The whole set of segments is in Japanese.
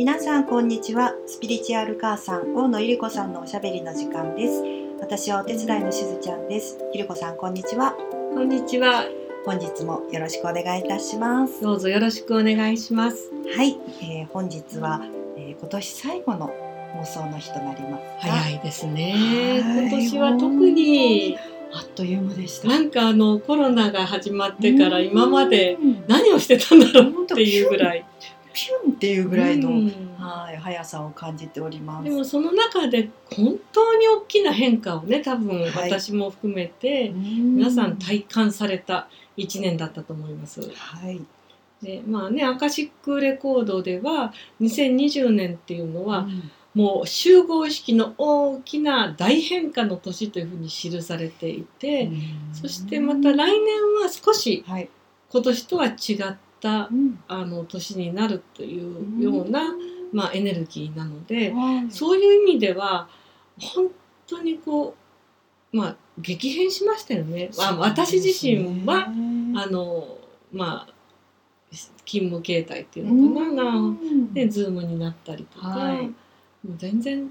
皆さんこんにちは。スピリチュアル母さん大野ゆり子さんのおしゃべりの時間です。私はお手伝いのしずちゃんです。ゆり子さんこんにちは。こんにちは。本日もよろしくお願いいたします。どうぞよろしくお願いします。はい、えー本日は、えー今年最後の放送の日となりますが。早いですね。はい。今年は特にあっという間でした。なんかあのコロナが始まってから今までうん何をしてたんだろうっていうぐらい。ピュンっていうぐらいの、うん。はい速さを感じております。でもその中で本当に大きな変化をね多分はい。私も含めて皆皆さん体感された1年だったと思います。はい。でまあねアカシックレコードでは2020年っていうのは、うん。もう集合式の大きな大変化の年というふうに記されていて、そしてまた来年は少しはい、今年とは違ったうん。あの年になるというような、まあ、エネルギーなのではい。そういう意味では本当にこうまあ激変しましたよね。まあ、私自身は、あのまあ勤務形態っていうのかな。が、うん。でズームになったりとか、はい。もう全然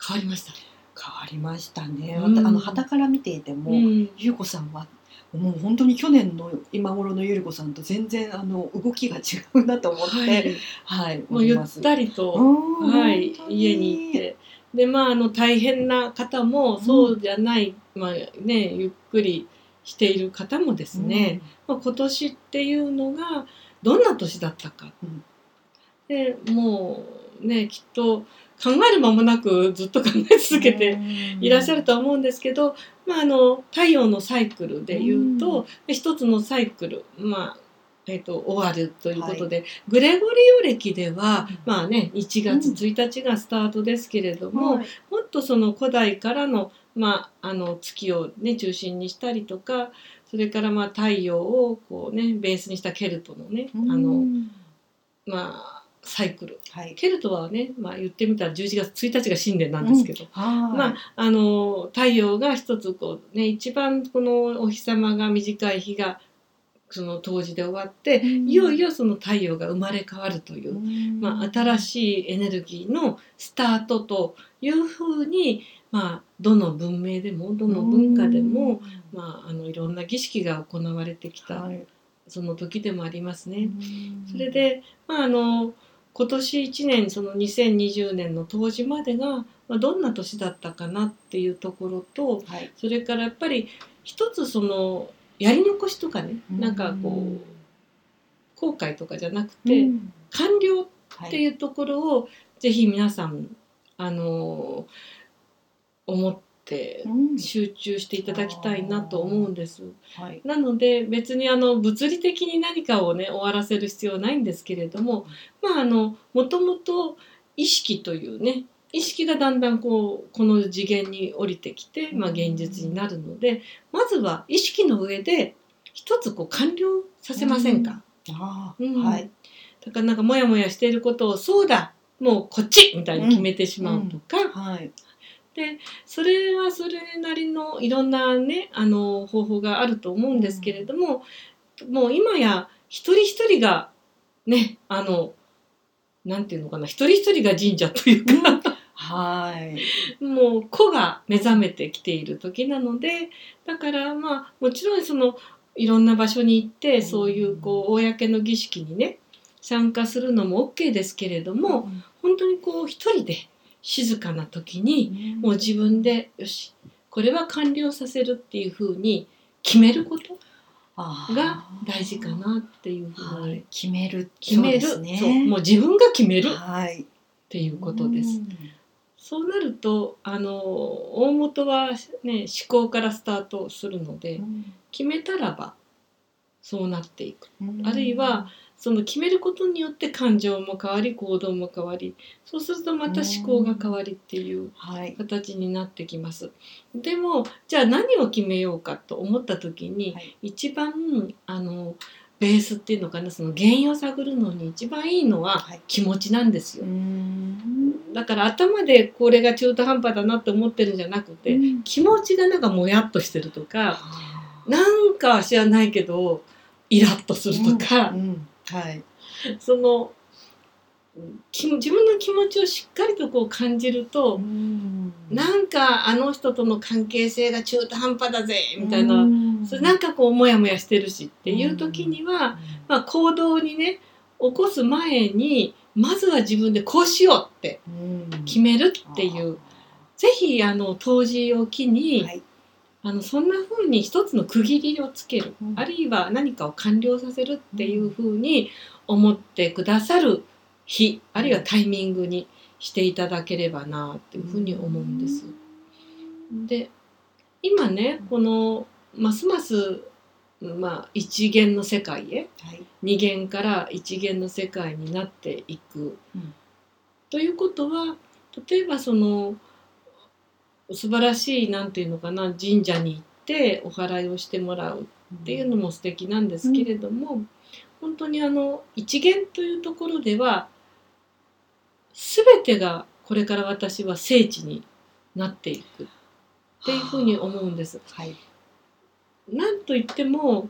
変わりました。変わりましたね。うんあの旗から見ていても、うん。ゆうこさんはもう本当に去年の今頃のゆりこさんと全然あの動きが違うなと思って、ははい、い、もうゆったりと、はい、家に行っ。て。でまああの大変な方もそうじゃない、まあねゆっくりしている方もですね、まあ、今年っていうのがどんな年だったか、うん。でもうねきっと考える間もなくずっと考え続けていらっしゃるとは思うんですけど、まあ、あの太陽のサイクルでいうと、一つのサイクル、まあえー、と終わるということで、グレゴリオ暦では、うん。まあね、1月1日がスタートですけれども、はい。もっとその古代からの,、まあ、あの月を、ね、中心にしたりとかそれからまあ太陽をこう、ね、ベースにしたケルトのね、あのまあ、サイクル。はい、ケルトはね、まあ、言ってみたら11月1日が新年なんですけど、はい、まあ、あの太陽が一つこう、ね、一番このお日様が短い日がその冬至で終わって、いよいよその太陽が生まれ変わるという、まあ、新しいエネルギーのスタートというふうに、まあ、どの文明でもどの文化でも、まあ、あのいろんな儀式が行われてきた、はい。その時でもありますね。それ、で、まあ、あの今年1年その2020年の冬至までが、まあ、どんな年だったかなっていうところとはい、それからやっぱり一つそのやり残しとかねなんかこう後悔とかじゃなくて、うん。完了っはい、てい。うところをぜひ皆さんあの思ってうん。集中していただきたいなと思うんです。はい、なので別にあの物理的に何かをね終わらせる必要はないんですけれどもまああのもともと意識というね意識がだんだんこうこの次元に降りてきて、まあ、現実になるのでまずは意識の上で一つこう完了させませんか、うん。はい、だからなんかモヤモヤしていることをそうだもうこっちみたいに決めてしまうとか、はい、でそれはそれなりのいろんなねあの方法があると思うんですけれども、もう今や一人一人がねあのなんていうのかな一人一人が神社というか、はい、もう個が目覚めてきている時なのでだからまあもちろんそのいろんな場所に行ってそういうこう公の儀式にね参加するのも OK ですけれども、本当にこう一人で静かな時にもう自分でよしこれは完了させるっていうふうに決めることが大事かなっていうふうにはい、決める。決める。そうですそう。ねもう自分が決める。っはい、ていうことです。うん。そうなるとあの大元は、ね、思考からスタートするので決めたらばそうなっていく。あるいはその決めることによって感情も変わり行動も変わりそうするとまた思考が変わりっていうはい、形になってきます。でもじゃあ何を決めようかと思った時に、はい。一番あのベースっていうのかなその原因を探るのに一番いいのははい。気持ちなんですよ。ん。だから頭でこれが中途半端だなって思ってるんじゃなくて、気持ちがなんかもやっとしてるとかなんか知らないけどイラッとするとか、うんはい、そのき自分の気持ちをしっかりとこう感じると、なんかあの人との関係性が中途半端だぜみたいな、それなんかこうモヤモヤしてるしっていう時には、まあ、行動にね起こす前にまずは自分でこうしようって決めるっていう、ぜひあの当時を機に、はい、あのそんな風に一つの区切りをつける、うん、あるいは何かを完了させるっていう風に思ってくださる日あるいはタイミングにしていただければなっていうふうに思うんです。で今ねこのますますまあ一元の世界へ、はい、二元から一元の世界になっていく、うん、ということは例えばその素晴らしいなんていうのかな神社に行ってお祓いをしてもらうっていうのも素敵なんですけれども、うん、本当にあの一元というところでは全てがこれから私は聖地になっていくっていうふうに思うんです。はい、なんといっても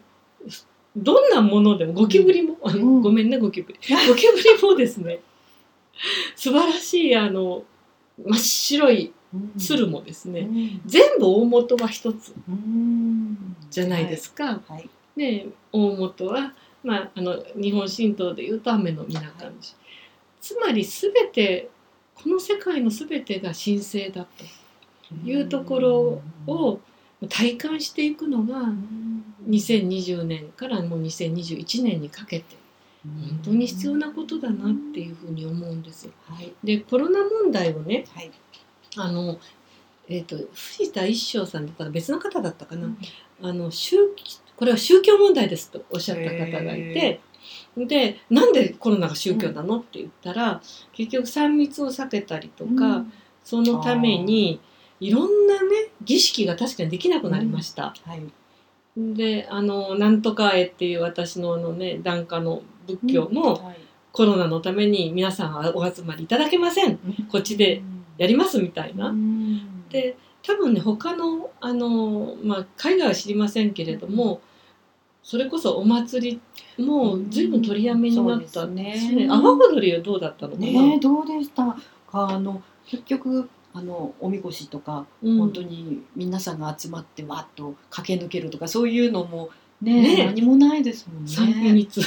どんなものでもゴキブリも、うん、ごめんねゴキブリ。ゴキブリもですね素晴らしいあの真っ白い鶴もですね、うん、全部大元は一つ。じゃないですか。はい。はい、で大元は、まあ、あの日本神道でいうと雨の皆神、はい。つまり全てこの世界の全てが神聖だというところを体感していくのが2020年からもう2021年にかけて本当に必要なことだなっていうふうに思うんです。はい、でコロナ問題をね、はい、あのえーと、藤田一生さんだったら別の方だったかな、うん、あの宗これは宗教問題ですとおっしゃった方がいて。でなんでコロナが宗教なのって言ったら結局3密を避けたりとか、うん、そのためにいろんなね儀式が確かにできなくなりました。うん。はい、であのなんとか絵っていう私ののね檀家の仏教も、うん。はい、コロナのために皆さんお集まりいただけません、こっちでやりますみたいな。で多分ね他のあの、まあ、海外は知りませんけれども、それこそお祭りも随分取りやめになった。んですね。阿波踊りはどうだったのかな？ねどうでした？かあの結局あのおみこしとか、うん、本当に皆さんが集まってわっと駆け抜けるとかそういうのもねね何もないですもんね。三密。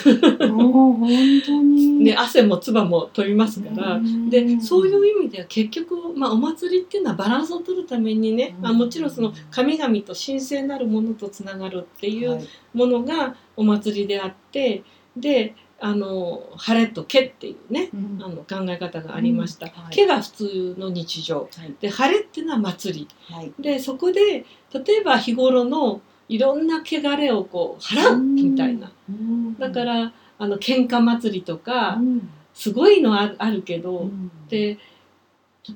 もう本当に。ね汗も唾も飛びますから、でそういう意味では結局まあお祭りっていうのはバランスを取るためにね、まあもちろんその神々と神聖なるものとつながるっていうものがお祭りであって、で。あの晴れと毛っていうね、うん、あの考え方がありました、うん。はい、毛が普通の日常、はい、で晴れっていうのは祭り、はい、でそこで例えば日頃のいろんな汚れをこう払うみたいな、だからあの喧嘩祭りとか、すごいのあるけど、で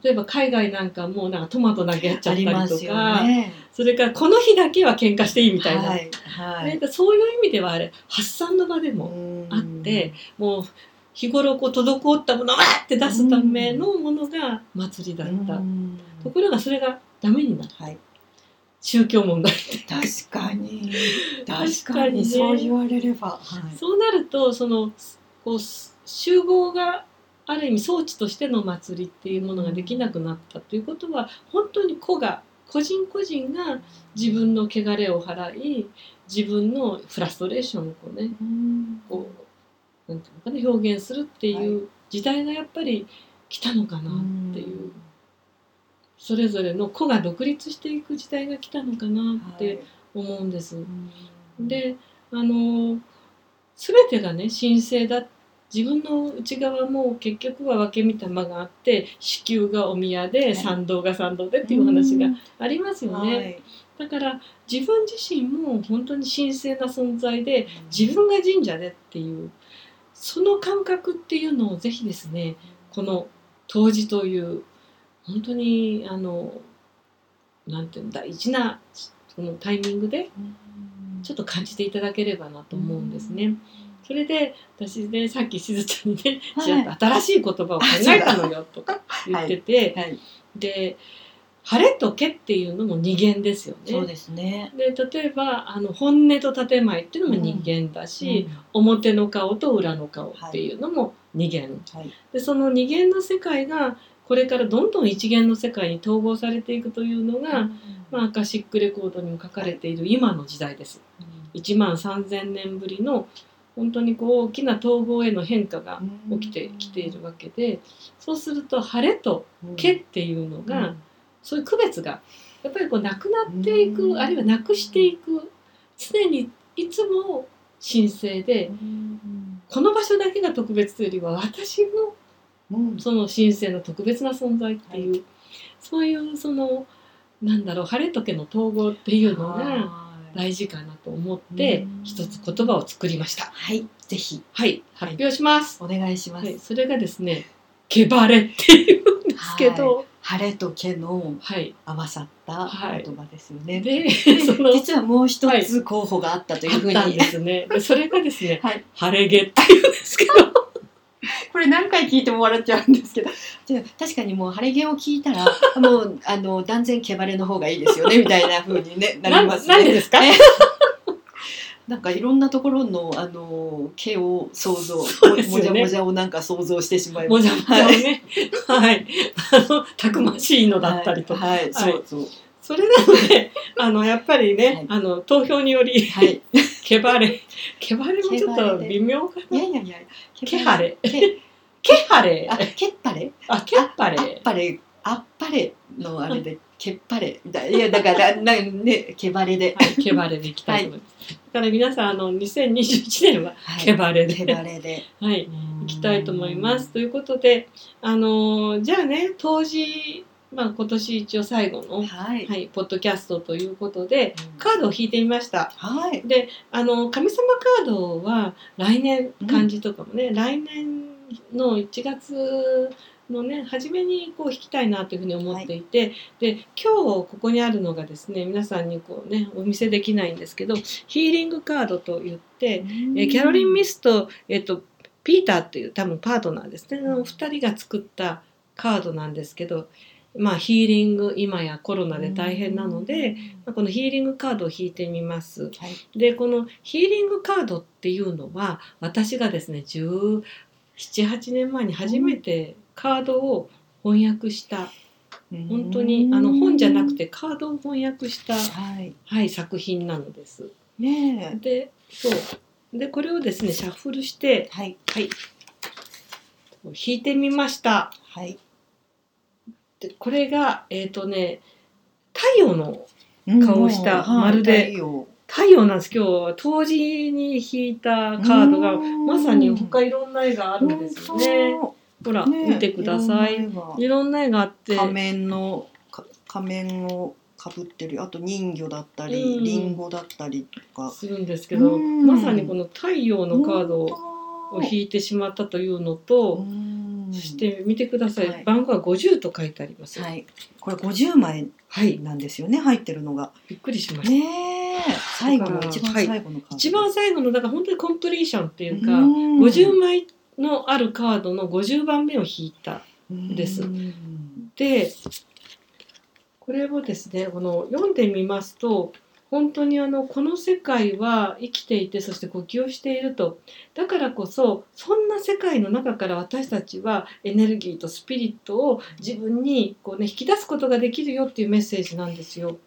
例えば海外なんかもなんかトマト投げ合っちゃったりとか、ね、それからこの日だけは喧嘩していいみたいな、はいはい、そういう意味ではあれ発散の場でもあってもう日頃こう滞ったものをわって出すためのものが祭りだった。ところがそれがダメになった。はい宗教問題 確かに。確かに、そう言われれば、はい、そうなるとそのこう集合がある意味装置としての祭りっていうものができなくなったということは本当に個が個人個人が自分の汚れを払い自分のフラストレーションをこうね、うん、こうなんていうのかな表現するっていう時代がやっぱり来たのかなっていう。それぞれの子が独立していく時代が来たのかなって思うんです。はい、であの全てがね神聖だ。自分の内側も結局は分け身玉があって子宮がお宮で参道が参道でっていう話がありますよね。はい、だから自分自身も本当に神聖な存在で自分が神社でっていうその感覚っていうのをぜひですねこの当時という本当にあのなんていうの大事なそのタイミングでちょっと感じていただければなと思うんですね。それで私ねさっきしずちゃんにね、はい、新しい言葉を考えたのよとか言ってて、はい。はい、で晴れとけっていうのも二元ですよね。そうですね。で例えばあの本音と建前っていうのも二元だし、表の顔と裏の顔っていうのも二元、はい、でその二元の世界がこれからどんどん一元の世界に統合されていくというのが、まあ、アカシックレコードにも書かれている今の時代です。1万3,000年ぶりの本当にこう大きな統合への変化が起きてきているわけでそうすると晴れと毛っていうのが、そういう区別がやっぱりこうなくなっていく、あるいはなくしていく常にいつも神聖で、この場所だけが特別というよりは私のその神聖の特別な存在っていう、はい、そういうそのなんだろう晴れとけの統合っていうのが大事かなと思って一つ言葉を作りました。はいぜひはい発表します。お願いします。はい、それがですね毛晴れっていうんですけど。晴れと毛の合わさった言葉ですよね。で、その実はもう一つ候補があったというふうに。ですね。それがですね、晴れ毛っていうんですけど。これ何回聞いても笑っちゃうんですけど。確かにもう晴れ毛を聞いたら もうあの断然毛晴れの方がいいですよねみたいなふうに、ね、なりますね。なんでですか、なんかいろんなところのあの毛を想像、ね、もじゃもじゃをなんか想像してしまいます。もじゃもじゃをね、はい、あのたくましいのだったりとか、はい、はい、そうそう。それなので、あのやっぱりね、はい、あの投票により、はい、毛バレ、毛バレもちょっと微妙かな？いやいやいや、毛ハレ、毛ハレ、あ、毛っぱれ、あ、毛っぱれ、あっぱれ、あっぱれのあれで。毛っぱれ。いやだからなね毛バレで、はい、毛バレでいきたいと思います、はい、だから皆さんあの2021年は毛バレで、毛バレで。はいいきたいと思います。ということであのじゃあね当時まあ、今年一応最後の、はい、はい、ポッドキャストということで、うん、カードを引いてみました。はい、であの神様カードは来年漢字とかもね、うん、来年の1月のね初めにこう弾きたいなというふうに思っていて、はい、で今日ここにあるのがですね皆さんにこうねお見せできないんですけどヒーリングカードといって、えキャロリン・ミスと、えっと、ピーターっていう多分パートナーですね。お二人が作ったカードなんですけど。まあ、ヒーリング今やコロナで大変なので、まあ、このヒーリングカードを引いてみます。はい、でこのヒーリングカードっていうのは私がですね1718年前に初めてカードを翻訳した。本当にあの本じゃなくてカードを翻訳した、はい、はい、作品なのです。ねでそう。でこれをですねシャッフルして、はい、はい、引いてみました。はい、でこれがえっ、ー、とね太陽の顔をした、まるで、太陽なんです今日は冬至に引いたカードがまさに他いろんな絵があるんですよね。ほら、ね、見てください。いろんな絵が。あって。仮面の仮面をかぶってる。あと人魚だったり、うん、リンゴだったりとか。するんですけど、まさにこの太陽のカードを引いてしまったというのと、そして見てください、はい、番号は50と書いてあります。はい、これ50枚なんですよね、はい、入ってるのが。びっくりしました。ね最後の一番最後のカード、一番最後のだから本当にコンプリーションっていうか、50枚のあるカードの50番目を引いたんです。でこれをですねこの読んでみますと本当にあのこの世界は生きていてそして呼吸をしていると。だからこそそんな世界の中から私たちはエネルギーとスピリットを自分にこう、ね、引き出すことができるよっていうメッセージなんですよ。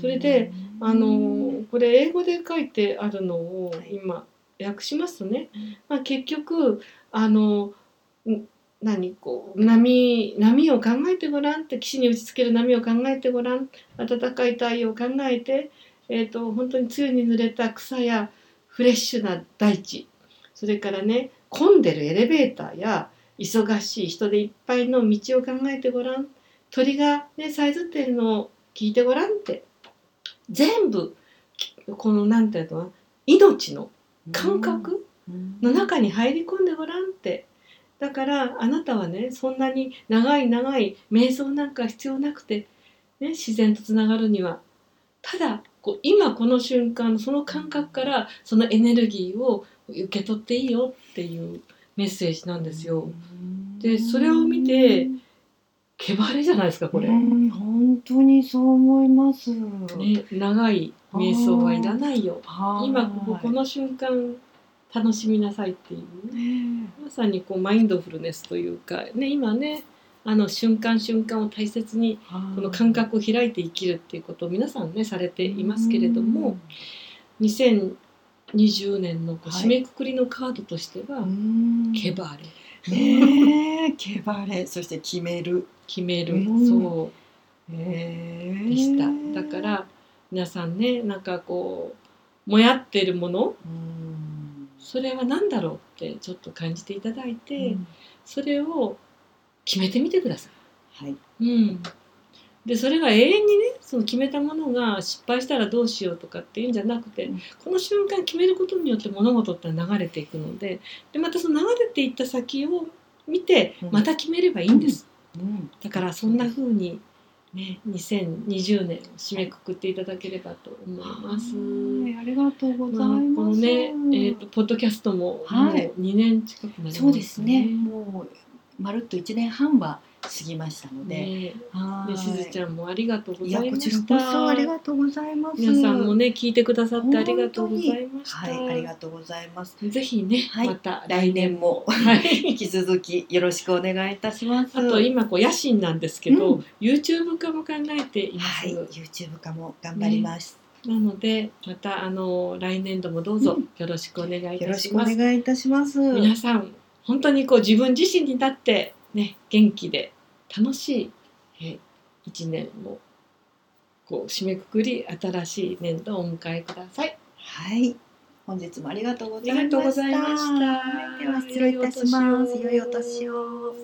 それであのこれ英語で書いてあるのを今訳しますとね、まあ、結局あの何こう波波を考えてごらんって岸に打ちつける波を考えてごらん暖かい太陽を考えて、えーと、本当に梅雨に濡れた草やフレッシュな大地それからね混んでるエレベーターや忙しい人でいっぱいの道を考えてごらん鳥がねさえずってるのを聞いてごらんって。全部この何て言うの命の感覚の中に入り込んでごらんって。だからあなたはねそんなに長い長い瞑想なんか必要なくて、ね、自然とつながるには。ただこう今この瞬間その感覚からそのエネルギーを受け取っていいよっていうメッセージなんですよ。でそれを見て毛晴れじゃないですかこれ、うん本当にそう思います。ね、長い瞑想はいらないよ。はい。今こここの瞬間楽しみなさいっていう。ね。まさにこうマインドフルネスというか、ね、今ねあの瞬間瞬間を大切にこの感覚を開いて生きるっていうことを皆さんねされていますけれども、2020年の締めくくりのカードとしてはうん「毛晴れ」ねえ毛晴れそして決める。決める、うん。そう。でした。だから皆さんねなんかこうもやってるもの。うん。それは何だろうってちょっと感じていただいて、うん。それを決めてみてください。はい。うん、でそれが永遠にねその決めたものが失敗したらどうしようとかっていうんじゃなくて、うん。この瞬間決めることによって物事って流れていくのででまたその流れていった先を見てうん。また決めればいいんです、うん。だからそんな風にね2020年を締めくくっていただければと思います。はいありがとうございまあます。このね、えー、とポッドキャストももうはい。2年近くなりますそうですね。もうまるっと一年半は過ぎましたので、ねしずちゃんもありがとうございまこちらこした。そありがとうございます。皆さんもね聞いてくださってありがとうございました。はい、ありがとうございます。ぜひね、はいまた来年もはい。引き続きよろしくお願いいたします。あと今こう野心なんですけど、うん YouTube 化も考えています。はい、YouTube 化も頑張ります。なのでまたあの来年度もどうぞうんよろしくお願いいよたろしくおします。願いいたします。皆さん本当にこう自分自身になってね元気で楽しいえ一年をこう締めくくり新しい年度をお迎えください。はい、本日もありがとうございました。では失礼いたします。良いお年を。